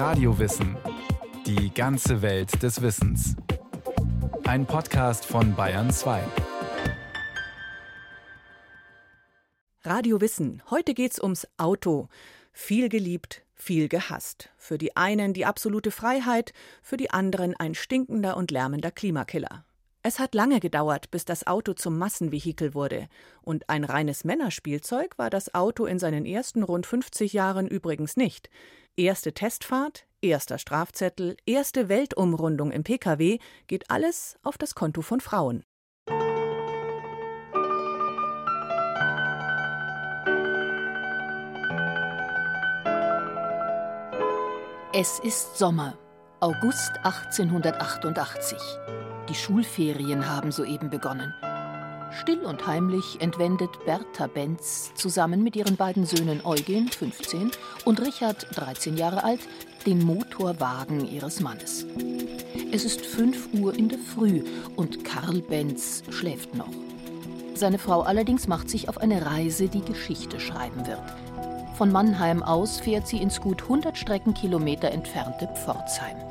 Radiowissen. Die ganze Welt des Wissens. Ein Podcast von Bayern 2. Radio Wissen. Heute geht's ums Auto. Viel geliebt, viel gehasst. Für die einen die absolute Freiheit, für die anderen ein stinkender und lärmender Klimakiller. Es hat lange gedauert, bis das Auto zum Massenvehikel wurde. Und ein reines Männerspielzeug war das Auto in seinen ersten rund 50 Jahren übrigens nicht. Erste Testfahrt, erster Strafzettel, erste Weltumrundung im Pkw geht alles auf das Konto von Frauen. Es ist Sommer, August 1888. Die Schulferien haben soeben begonnen. Still und heimlich entwendet Bertha Benz zusammen mit ihren beiden Söhnen Eugen, 15, und Richard, 13 Jahre alt, den Motorwagen ihres Mannes. Es ist 5 Uhr in der Früh und Karl Benz schläft noch. Seine Frau allerdings macht sich auf eine Reise, die Geschichte schreiben wird. Von Mannheim aus fährt sie ins gut 100 Streckenkilometer entfernte Pforzheim.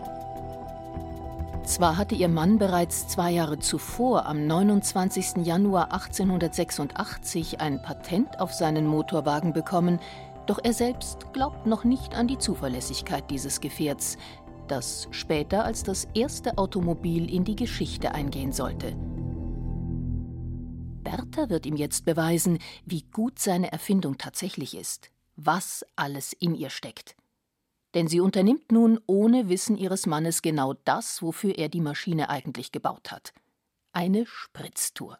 Zwar hatte ihr Mann bereits zwei Jahre zuvor, am 29. Januar 1886, ein Patent auf seinen Motorwagen bekommen, doch er selbst glaubt noch nicht an die Zuverlässigkeit dieses Gefährts, das später als das erste Automobil in die Geschichte eingehen sollte. Bertha wird ihm jetzt beweisen, wie gut seine Erfindung tatsächlich ist, was alles in ihr steckt. Denn sie unternimmt nun ohne Wissen ihres Mannes genau das, wofür er die Maschine eigentlich gebaut hat. Eine Spritztour.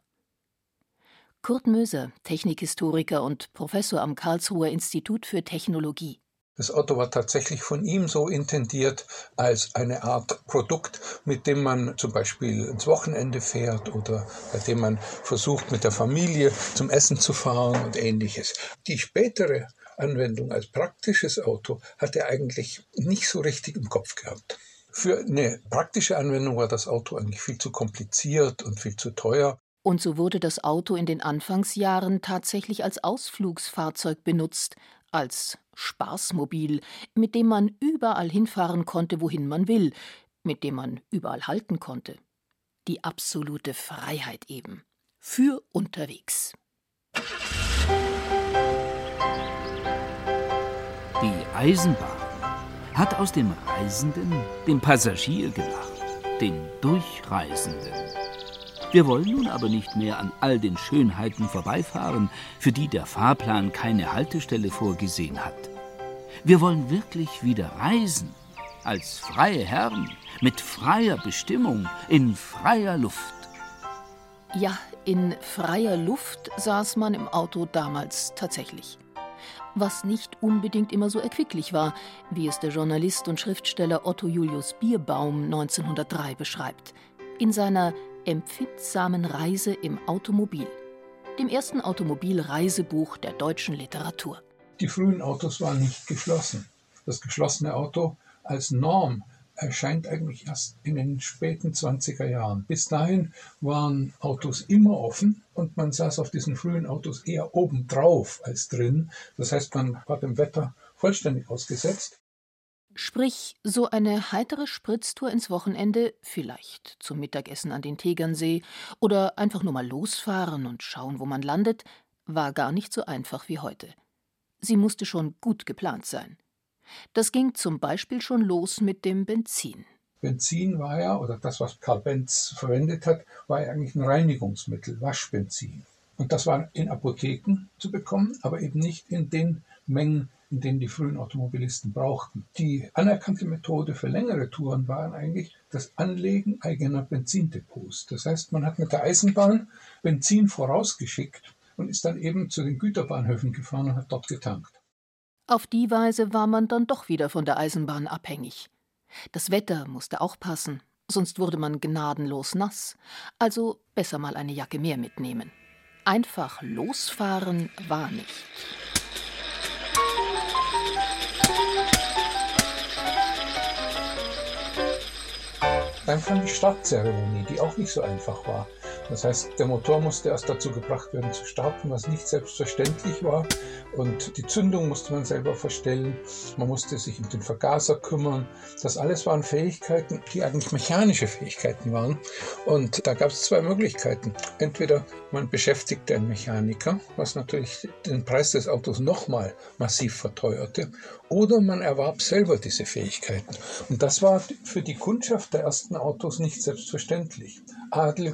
Kurt Möser, Technikhistoriker und Professor am Karlsruher Institut für Technologie. Das Auto war tatsächlich von ihm so intendiert als eine Art Produkt, mit dem man zum Beispiel ins Wochenende fährt oder bei dem man versucht, mit der Familie zum Essen zu fahren und ähnliches. Die spätere Anwendung als praktisches Auto hat er eigentlich nicht so richtig im Kopf gehabt. Für eine praktische Anwendung war das Auto eigentlich viel zu kompliziert und viel zu teuer. Und so wurde das Auto in den Anfangsjahren tatsächlich als Ausflugsfahrzeug benutzt, als Spaßmobil, mit dem man überall hinfahren konnte, wohin man will, mit dem man überall halten konnte. Die absolute Freiheit eben. Für unterwegs. Die Eisenbahn hat aus dem Reisenden den Passagier gemacht, den Durchreisenden. Wir wollen nun aber nicht mehr an all den Schönheiten vorbeifahren, für die der Fahrplan keine Haltestelle vorgesehen hat. Wir wollen wirklich wieder reisen, als freie Herren, mit freier Bestimmung, in freier Luft. Ja, in freier Luft saß man im Auto damals tatsächlich was nicht unbedingt immer so erquicklich war, wie es der Journalist und Schriftsteller Otto Julius Bierbaum 1903 beschreibt, in seiner empfindsamen Reise im Automobil, dem ersten Automobilreisebuch der deutschen Literatur. Die frühen Autos waren nicht geschlossen. Das geschlossene Auto als Norm erscheint eigentlich erst in den späten 20er Jahren. Bis dahin waren Autos immer offen und man saß auf diesen frühen Autos eher oben drauf als drin. Das heißt, man war dem Wetter vollständig ausgesetzt. Sprich, so eine heitere Spritztour ins Wochenende, vielleicht zum Mittagessen an den Tegernsee oder einfach nur mal losfahren und schauen, wo man landet, war gar nicht so einfach wie heute. Sie musste schon gut geplant sein. Das ging zum Beispiel schon los mit dem Benzin. Benzin war ja, oder das, was Karl Benz verwendet hat, war ja eigentlich ein Reinigungsmittel, Waschbenzin. Und das war in Apotheken zu bekommen, aber eben nicht in den Mengen, in denen die frühen Automobilisten brauchten. Die anerkannte Methode für längere Touren war eigentlich das Anlegen eigener Benzindepots. Das heißt, man hat mit der Eisenbahn Benzin vorausgeschickt und ist dann eben zu den Güterbahnhöfen gefahren und hat dort getankt. Auf die Weise war man dann doch wieder von der Eisenbahn abhängig. Das Wetter musste auch passen, sonst wurde man gnadenlos nass. Also besser mal eine Jacke mehr mitnehmen. Einfach losfahren war nicht. Dann kam die Startzeremonie, die auch nicht so einfach war. Das heißt, der Motor musste erst dazu gebracht werden zu starten, was nicht selbstverständlich war, und die Zündung musste man selber verstellen. Man musste sich um den Vergaser kümmern. Das alles waren Fähigkeiten, die eigentlich mechanische Fähigkeiten waren. Und da gab es zwei Möglichkeiten. Entweder man beschäftigte einen Mechaniker, was natürlich den Preis des Autos nochmal massiv verteuerte, oder man erwarb selber diese Fähigkeiten. Und das war für die Kundschaft der ersten Autos nicht selbstverständlich. Adel,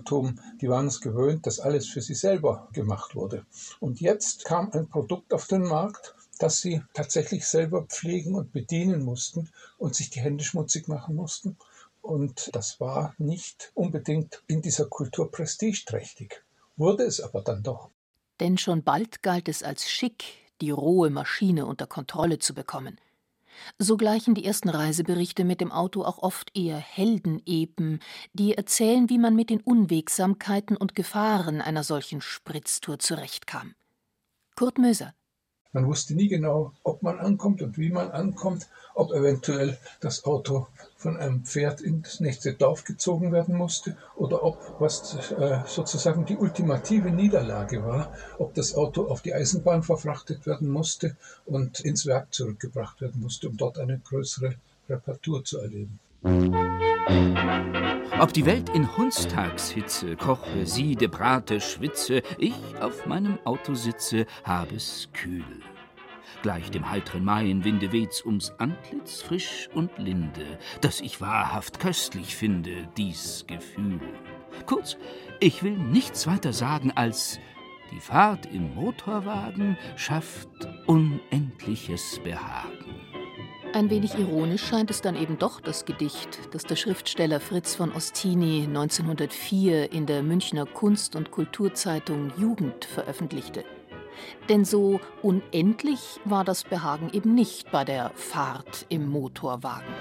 Großbürgertum, die waren es gewöhnt, dass alles für sie selber gemacht wurde. Und jetzt kam ein Produkt auf den Markt, das sie tatsächlich selber pflegen und bedienen mussten und sich die Hände schmutzig machen mussten. Und das war nicht unbedingt in dieser Kultur prestigeträchtig, wurde es aber dann doch. Denn schon bald galt es als schick, die rohe Maschine unter Kontrolle zu bekommen. So gleichen die ersten Reiseberichte mit dem Auto auch oft eher Heldenepen, die erzählen, wie man mit den Unwegsamkeiten und Gefahren einer solchen Spritztour zurechtkam. Kurt Möser man wusste nie genau, ob man ankommt und wie man ankommt, ob eventuell das Auto von einem Pferd ins nächste Dorf gezogen werden musste oder ob, was äh, sozusagen die ultimative Niederlage war, ob das Auto auf die Eisenbahn verfrachtet werden musste und ins Werk zurückgebracht werden musste, um dort eine größere Reparatur zu erleben. Ob die Welt in Hundstagshitze koche, siede, brate, schwitze, ich auf meinem Auto sitze, hab's kühl. Gleich dem heitren Maienwinde weht's ums Antlitz frisch und linde, dass ich wahrhaft köstlich finde, dies Gefühl. Kurz, ich will nichts weiter sagen als die Fahrt im Motorwagen schafft unendliches Behagen. Ein wenig ironisch scheint es dann eben doch das Gedicht, das der Schriftsteller Fritz von Ostini 1904 in der Münchner Kunst- und Kulturzeitung Jugend veröffentlichte. Denn so unendlich war das Behagen eben nicht bei der Fahrt im Motorwagen.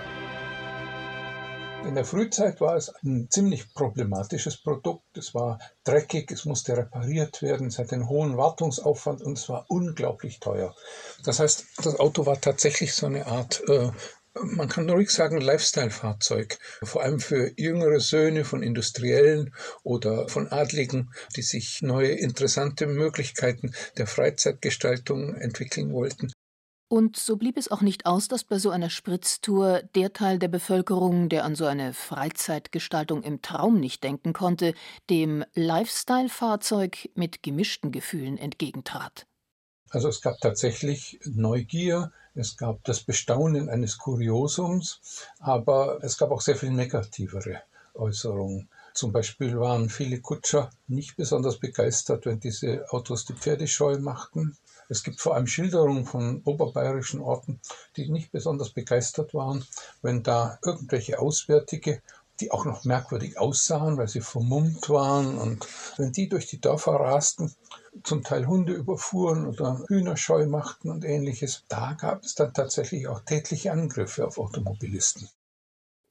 In der Frühzeit war es ein ziemlich problematisches Produkt. Es war dreckig, es musste repariert werden, es hatte einen hohen Wartungsaufwand und es war unglaublich teuer. Das heißt, das Auto war tatsächlich so eine Art äh, man kann ruhig sagen, Lifestyle-Fahrzeug. Vor allem für jüngere Söhne von Industriellen oder von Adligen, die sich neue interessante Möglichkeiten der Freizeitgestaltung entwickeln wollten. Und so blieb es auch nicht aus, dass bei so einer Spritztour der Teil der Bevölkerung, der an so eine Freizeitgestaltung im Traum nicht denken konnte, dem Lifestyle-Fahrzeug mit gemischten Gefühlen entgegentrat. Also es gab tatsächlich Neugier, es gab das Bestaunen eines Kuriosums, aber es gab auch sehr viel negativere Äußerungen. Zum Beispiel waren viele Kutscher nicht besonders begeistert, wenn diese Autos die Pferde scheu machten. Es gibt vor allem Schilderungen von oberbayerischen Orten, die nicht besonders begeistert waren, wenn da irgendwelche Auswärtige, die auch noch merkwürdig aussahen, weil sie vermummt waren, und wenn die durch die Dörfer rasten, zum Teil Hunde überfuhren oder Hühner scheu machten und ähnliches, da gab es dann tatsächlich auch tätliche Angriffe auf Automobilisten.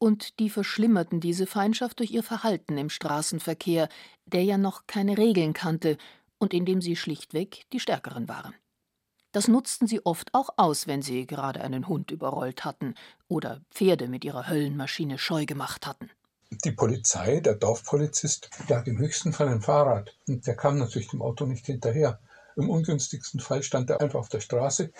Und die verschlimmerten diese Feindschaft durch ihr Verhalten im Straßenverkehr, der ja noch keine Regeln kannte und in dem sie schlichtweg die Stärkeren waren. Das nutzten sie oft auch aus, wenn sie gerade einen Hund überrollt hatten oder Pferde mit ihrer Höllenmaschine scheu gemacht hatten. Die Polizei, der Dorfpolizist, lag im höchsten Fall ein Fahrrad und der kam natürlich dem Auto nicht hinterher. Im ungünstigsten Fall stand er einfach auf der Straße,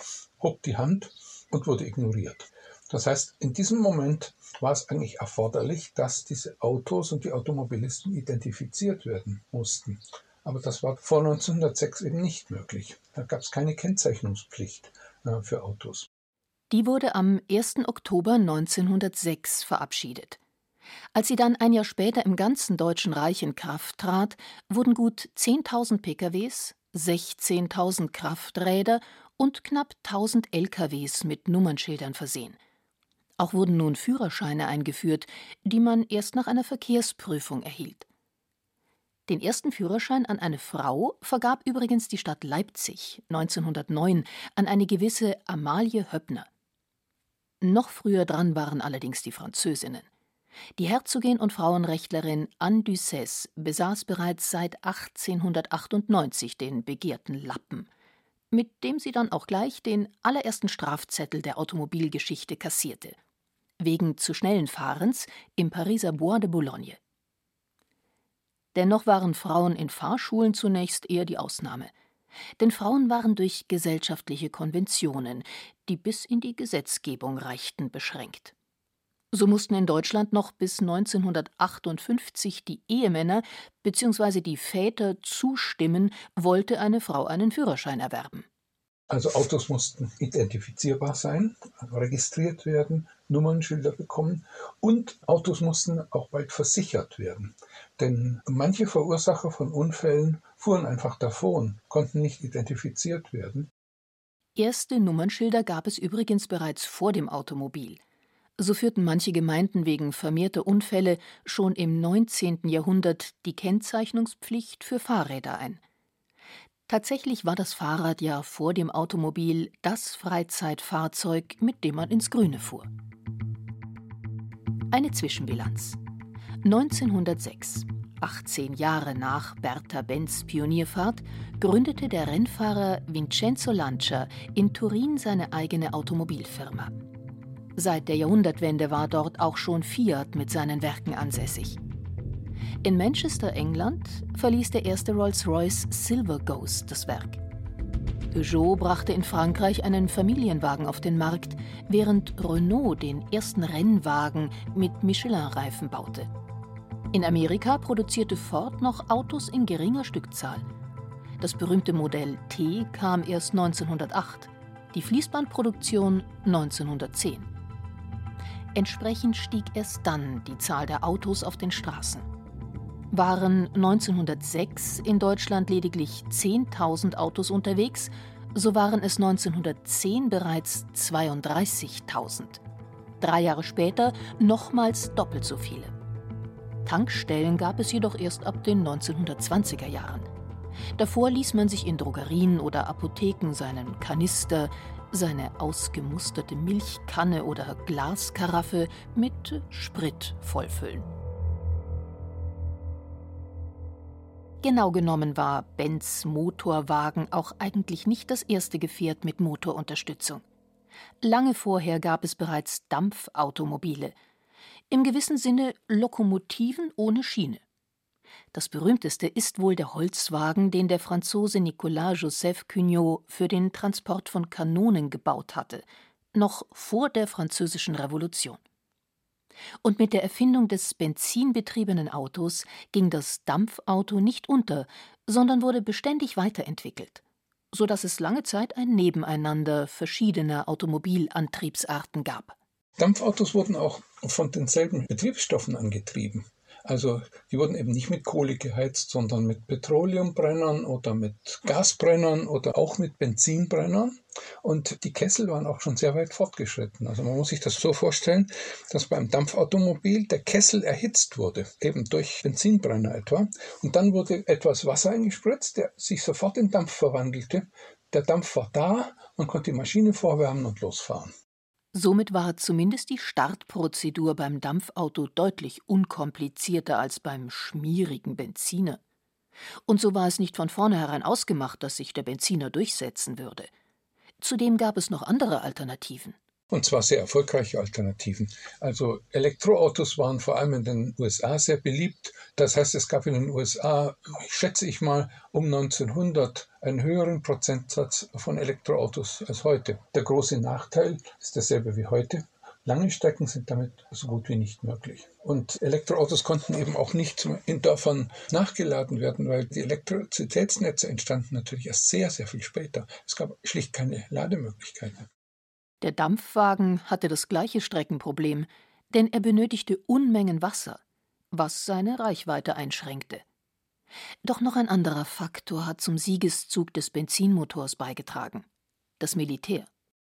hob die Hand und wurde ignoriert. Das heißt, in diesem Moment war es eigentlich erforderlich, dass diese Autos und die Automobilisten identifiziert werden mussten. Aber das war vor 1906 eben nicht möglich. Da gab es keine Kennzeichnungspflicht äh, für Autos. Die wurde am 1. Oktober 1906 verabschiedet. Als sie dann ein Jahr später im ganzen Deutschen Reich in Kraft trat, wurden gut 10.000 PKWs, 16.000 Krafträder und knapp 1.000 LKWs mit Nummernschildern versehen. Auch wurden nun Führerscheine eingeführt, die man erst nach einer Verkehrsprüfung erhielt. Den ersten Führerschein an eine Frau vergab übrigens die Stadt Leipzig 1909 an eine gewisse Amalie Höppner. Noch früher dran waren allerdings die Französinnen. Die Herzogin und Frauenrechtlerin Anne Ducesse besaß bereits seit 1898 den begehrten Lappen, mit dem sie dann auch gleich den allerersten Strafzettel der Automobilgeschichte kassierte. Wegen zu schnellen Fahrens im Pariser Bois de Boulogne. Dennoch waren Frauen in Fahrschulen zunächst eher die Ausnahme. Denn Frauen waren durch gesellschaftliche Konventionen, die bis in die Gesetzgebung reichten, beschränkt. So mussten in Deutschland noch bis 1958 die Ehemänner bzw. die Väter zustimmen, wollte eine Frau einen Führerschein erwerben. Also Autos mussten identifizierbar sein, registriert werden, Nummernschilder bekommen und Autos mussten auch bald versichert werden. Denn manche Verursacher von Unfällen fuhren einfach davon, konnten nicht identifiziert werden. Erste Nummernschilder gab es übrigens bereits vor dem Automobil. So führten manche Gemeinden wegen vermehrter Unfälle schon im 19. Jahrhundert die Kennzeichnungspflicht für Fahrräder ein. Tatsächlich war das Fahrrad ja vor dem Automobil das Freizeitfahrzeug, mit dem man ins Grüne fuhr. Eine Zwischenbilanz. 1906, 18 Jahre nach Bertha Benz Pionierfahrt, gründete der Rennfahrer Vincenzo Lancia in Turin seine eigene Automobilfirma. Seit der Jahrhundertwende war dort auch schon Fiat mit seinen Werken ansässig. In Manchester, England, verließ der erste Rolls-Royce Silver Ghost das Werk. Peugeot brachte in Frankreich einen Familienwagen auf den Markt, während Renault den ersten Rennwagen mit Michelin-Reifen baute. In Amerika produzierte Ford noch Autos in geringer Stückzahl. Das berühmte Modell T kam erst 1908, die Fließbandproduktion 1910. Entsprechend stieg erst dann die Zahl der Autos auf den Straßen. Waren 1906 in Deutschland lediglich 10.000 Autos unterwegs, so waren es 1910 bereits 32.000. Drei Jahre später nochmals doppelt so viele. Tankstellen gab es jedoch erst ab den 1920er Jahren. Davor ließ man sich in Drogerien oder Apotheken seinen Kanister, seine ausgemusterte Milchkanne oder Glaskaraffe mit Sprit vollfüllen. Genau genommen war Benz Motorwagen auch eigentlich nicht das erste Gefährt mit Motorunterstützung. Lange vorher gab es bereits Dampfautomobile, im gewissen Sinne Lokomotiven ohne Schiene. Das berühmteste ist wohl der Holzwagen, den der Franzose Nicolas Joseph Cugnot für den Transport von Kanonen gebaut hatte, noch vor der Französischen Revolution. Und mit der Erfindung des benzinbetriebenen Autos ging das Dampfauto nicht unter, sondern wurde beständig weiterentwickelt, so dass es lange Zeit ein Nebeneinander verschiedener Automobilantriebsarten gab. Dampfautos wurden auch von denselben Betriebsstoffen angetrieben. Also die wurden eben nicht mit Kohle geheizt, sondern mit Petroleumbrennern oder mit Gasbrennern oder auch mit Benzinbrennern. Und die Kessel waren auch schon sehr weit fortgeschritten. Also man muss sich das so vorstellen, dass beim Dampfautomobil der Kessel erhitzt wurde, eben durch Benzinbrenner etwa. Und dann wurde etwas Wasser eingespritzt, der sich sofort in Dampf verwandelte. Der Dampf war da, man konnte die Maschine vorwärmen und losfahren. Somit war zumindest die Startprozedur beim Dampfauto deutlich unkomplizierter als beim schmierigen Benziner. Und so war es nicht von vornherein ausgemacht, dass sich der Benziner durchsetzen würde. Zudem gab es noch andere Alternativen. Und zwar sehr erfolgreiche Alternativen. Also Elektroautos waren vor allem in den USA sehr beliebt. Das heißt, es gab in den USA, schätze ich mal, um 1900 einen höheren Prozentsatz von Elektroautos als heute. Der große Nachteil ist derselbe wie heute. Lange Strecken sind damit so gut wie nicht möglich. Und Elektroautos konnten eben auch nicht in Dörfern nachgeladen werden, weil die Elektrizitätsnetze entstanden natürlich erst sehr, sehr viel später. Es gab schlicht keine Lademöglichkeiten. Der Dampfwagen hatte das gleiche Streckenproblem, denn er benötigte Unmengen Wasser, was seine Reichweite einschränkte. Doch noch ein anderer Faktor hat zum Siegeszug des Benzinmotors beigetragen das Militär.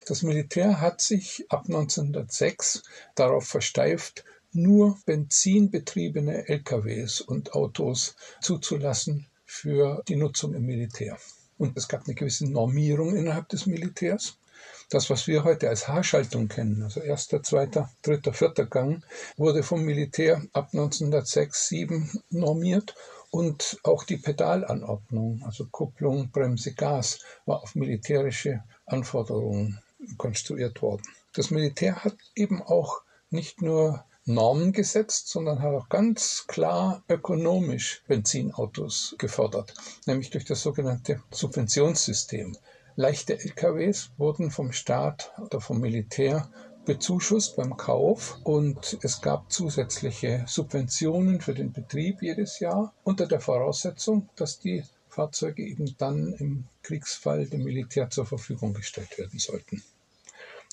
Das Militär hat sich ab 1906 darauf versteift, nur benzinbetriebene LKWs und Autos zuzulassen für die Nutzung im Militär. Und es gab eine gewisse Normierung innerhalb des Militärs. Das, was wir heute als Haarschaltung kennen, also erster, zweiter, dritter, vierter Gang, wurde vom Militär ab 1906, 7 normiert und auch die Pedalanordnung, also Kupplung, Bremse, Gas, war auf militärische Anforderungen konstruiert worden. Das Militär hat eben auch nicht nur Normen gesetzt, sondern hat auch ganz klar ökonomisch Benzinautos gefördert, nämlich durch das sogenannte Subventionssystem. Leichte LKWs wurden vom Staat oder vom Militär bezuschusst beim Kauf und es gab zusätzliche Subventionen für den Betrieb jedes Jahr unter der Voraussetzung, dass die Fahrzeuge eben dann im Kriegsfall dem Militär zur Verfügung gestellt werden sollten.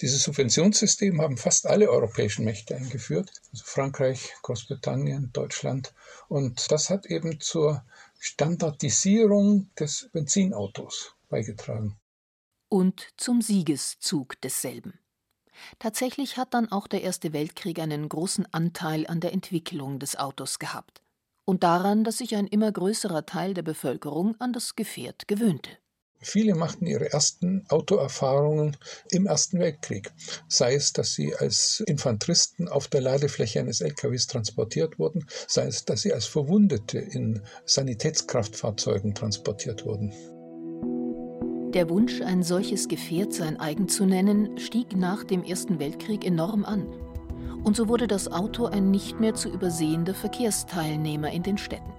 Dieses Subventionssystem haben fast alle europäischen Mächte eingeführt, also Frankreich, Großbritannien, Deutschland. Und das hat eben zur Standardisierung des Benzinautos beigetragen und zum Siegeszug desselben. Tatsächlich hat dann auch der Erste Weltkrieg einen großen Anteil an der Entwicklung des Autos gehabt und daran, dass sich ein immer größerer Teil der Bevölkerung an das Gefährt gewöhnte. Viele machten ihre ersten Autoerfahrungen im Ersten Weltkrieg, sei es, dass sie als Infanteristen auf der Ladefläche eines LKWs transportiert wurden, sei es, dass sie als Verwundete in Sanitätskraftfahrzeugen transportiert wurden. Der Wunsch, ein solches Gefährt sein eigen zu nennen, stieg nach dem Ersten Weltkrieg enorm an. Und so wurde das Auto ein nicht mehr zu übersehender Verkehrsteilnehmer in den Städten.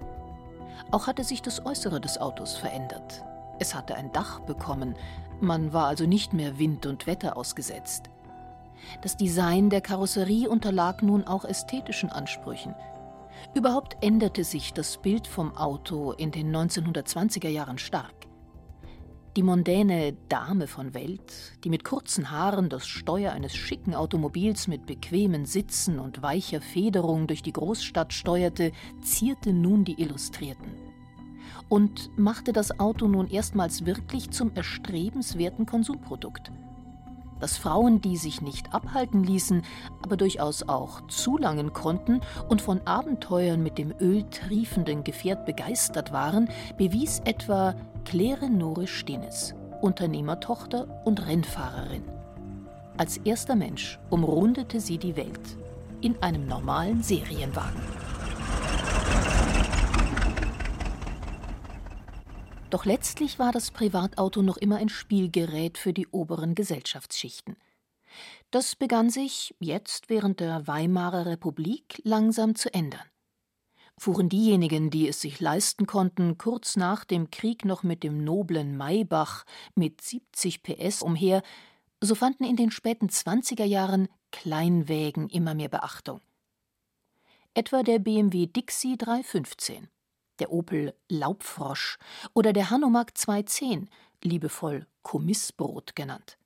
Auch hatte sich das Äußere des Autos verändert. Es hatte ein Dach bekommen, man war also nicht mehr Wind und Wetter ausgesetzt. Das Design der Karosserie unterlag nun auch ästhetischen Ansprüchen. Überhaupt änderte sich das Bild vom Auto in den 1920er Jahren stark. Die mondäne Dame von Welt, die mit kurzen Haaren das Steuer eines schicken Automobils mit bequemen Sitzen und weicher Federung durch die Großstadt steuerte, zierte nun die Illustrierten und machte das Auto nun erstmals wirklich zum erstrebenswerten Konsumprodukt. Dass Frauen, die sich nicht abhalten ließen, aber durchaus auch zulangen konnten und von Abenteuern mit dem öltriefenden Gefährt begeistert waren, bewies etwa Claire Nore Stenes, Unternehmertochter und Rennfahrerin. Als erster Mensch umrundete sie die Welt in einem normalen Serienwagen. Doch letztlich war das Privatauto noch immer ein Spielgerät für die oberen Gesellschaftsschichten. Das begann sich jetzt während der Weimarer Republik langsam zu ändern. Fuhren diejenigen, die es sich leisten konnten, kurz nach dem Krieg noch mit dem noblen Maybach mit 70 PS umher, so fanden in den späten 20er Jahren Kleinwägen immer mehr Beachtung. Etwa der BMW Dixie 315 der Opel Laubfrosch oder der Hanomag 210, liebevoll Kommissbrot genannt.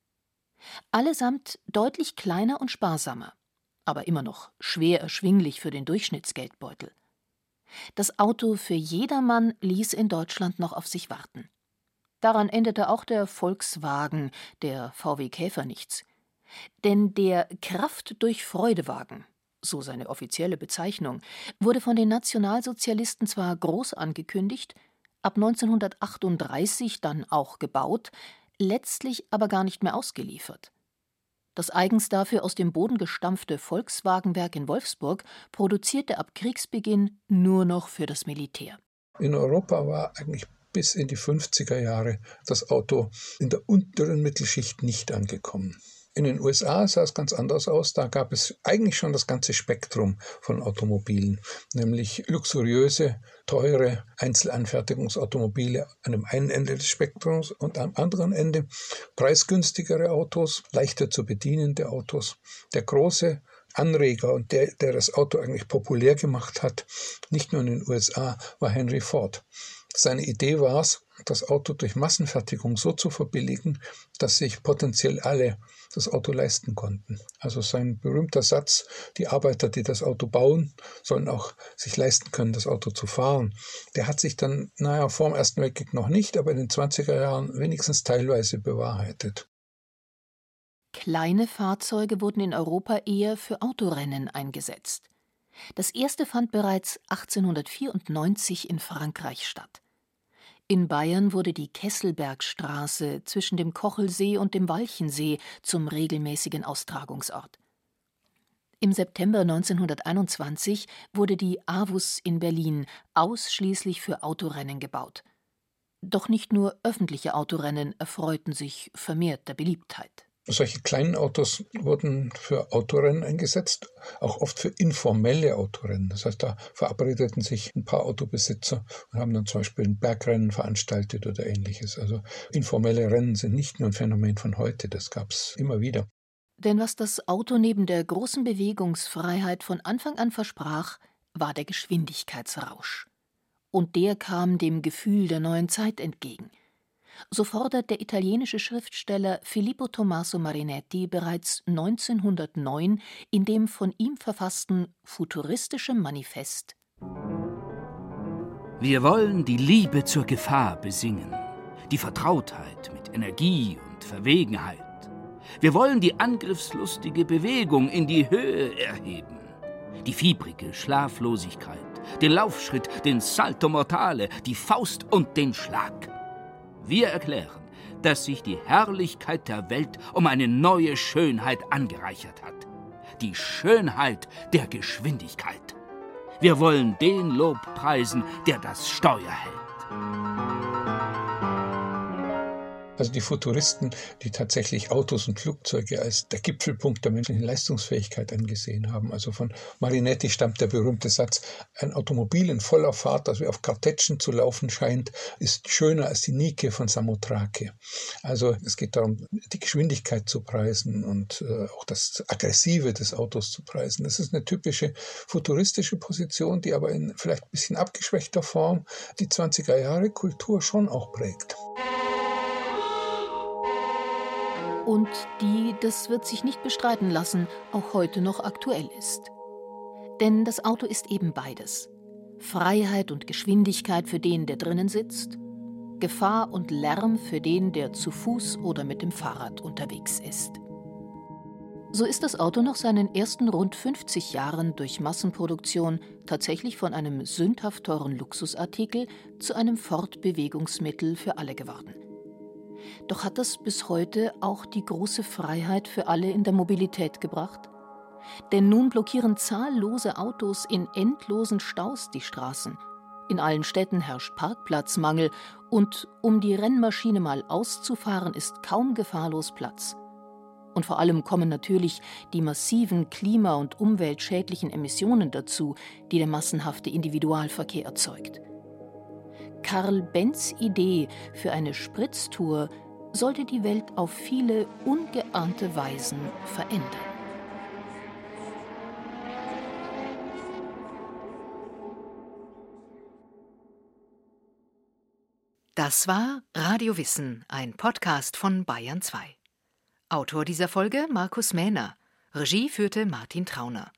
Allesamt deutlich kleiner und sparsamer, aber immer noch schwer erschwinglich für den Durchschnittsgeldbeutel. Das Auto für jedermann ließ in Deutschland noch auf sich warten. Daran endete auch der Volkswagen, der VW Käfer nichts. Denn der Kraft durch Freudewagen so seine offizielle Bezeichnung, wurde von den Nationalsozialisten zwar groß angekündigt, ab 1938 dann auch gebaut, letztlich aber gar nicht mehr ausgeliefert. Das eigens dafür aus dem Boden gestampfte Volkswagenwerk in Wolfsburg produzierte ab Kriegsbeginn nur noch für das Militär. In Europa war eigentlich bis in die 50er Jahre das Auto in der unteren Mittelschicht nicht angekommen. In den USA sah es ganz anders aus. Da gab es eigentlich schon das ganze Spektrum von Automobilen, nämlich luxuriöse, teure Einzelanfertigungsautomobile an dem einen Ende des Spektrums und am anderen Ende preisgünstigere Autos, leichter zu bedienende Autos. Der große Anreger und der, der das Auto eigentlich populär gemacht hat, nicht nur in den USA, war Henry Ford. Seine Idee war es, das Auto durch Massenfertigung so zu verbilligen, dass sich potenziell alle das Auto leisten konnten. Also sein berühmter Satz, die Arbeiter, die das Auto bauen, sollen auch sich leisten können, das Auto zu fahren. Der hat sich dann, naja, vor dem Ersten Weltkrieg noch nicht, aber in den 20er Jahren wenigstens teilweise bewahrheitet. Kleine Fahrzeuge wurden in Europa eher für Autorennen eingesetzt. Das erste fand bereits 1894 in Frankreich statt. In Bayern wurde die Kesselbergstraße zwischen dem Kochelsee und dem Walchensee zum regelmäßigen Austragungsort. Im September 1921 wurde die AWUS in Berlin ausschließlich für Autorennen gebaut. Doch nicht nur öffentliche Autorennen erfreuten sich vermehrter Beliebtheit. Solche kleinen Autos wurden für Autorennen eingesetzt, auch oft für informelle Autorennen. Das heißt, da verabredeten sich ein paar Autobesitzer und haben dann zum Beispiel ein Bergrennen veranstaltet oder ähnliches. Also informelle Rennen sind nicht nur ein Phänomen von heute, das gab es immer wieder. Denn was das Auto neben der großen Bewegungsfreiheit von Anfang an versprach, war der Geschwindigkeitsrausch. Und der kam dem Gefühl der neuen Zeit entgegen. So fordert der italienische Schriftsteller Filippo Tommaso Marinetti bereits 1909 in dem von ihm verfassten Futuristischen Manifest Wir wollen die Liebe zur Gefahr besingen, die Vertrautheit mit Energie und Verwegenheit wir wollen die angriffslustige Bewegung in die Höhe erheben. Die fiebrige Schlaflosigkeit, den Laufschritt, den Salto Mortale, die Faust und den Schlag. Wir erklären, dass sich die Herrlichkeit der Welt um eine neue Schönheit angereichert hat. Die Schönheit der Geschwindigkeit. Wir wollen den Lob preisen, der das Steuer hält. Also die Futuristen, die tatsächlich Autos und Flugzeuge als der Gipfelpunkt der menschlichen Leistungsfähigkeit angesehen haben. Also von Marinetti stammt der berühmte Satz, ein Automobil in voller Fahrt, das wie auf Kartätschen zu laufen scheint, ist schöner als die Nike von Samothrake. Also es geht darum, die Geschwindigkeit zu preisen und äh, auch das Aggressive des Autos zu preisen. Das ist eine typische futuristische Position, die aber in vielleicht ein bisschen abgeschwächter Form die 20er Jahre Kultur schon auch prägt und die, das wird sich nicht bestreiten lassen, auch heute noch aktuell ist. Denn das Auto ist eben beides. Freiheit und Geschwindigkeit für den, der drinnen sitzt, Gefahr und Lärm für den, der zu Fuß oder mit dem Fahrrad unterwegs ist. So ist das Auto nach seinen ersten rund 50 Jahren durch Massenproduktion tatsächlich von einem sündhaft teuren Luxusartikel zu einem Fortbewegungsmittel für alle geworden. Doch hat das bis heute auch die große Freiheit für alle in der Mobilität gebracht? Denn nun blockieren zahllose Autos in endlosen Staus die Straßen. In allen Städten herrscht Parkplatzmangel und um die Rennmaschine mal auszufahren, ist kaum gefahrlos Platz. Und vor allem kommen natürlich die massiven klima- und umweltschädlichen Emissionen dazu, die der massenhafte Individualverkehr erzeugt. Karl Benz Idee für eine Spritztour sollte die Welt auf viele ungeahnte Weisen verändern. Das war Radio Wissen, ein Podcast von Bayern 2. Autor dieser Folge Markus Mähner. Regie führte Martin Trauner.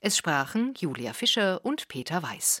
Es sprachen Julia Fischer und Peter Weiß.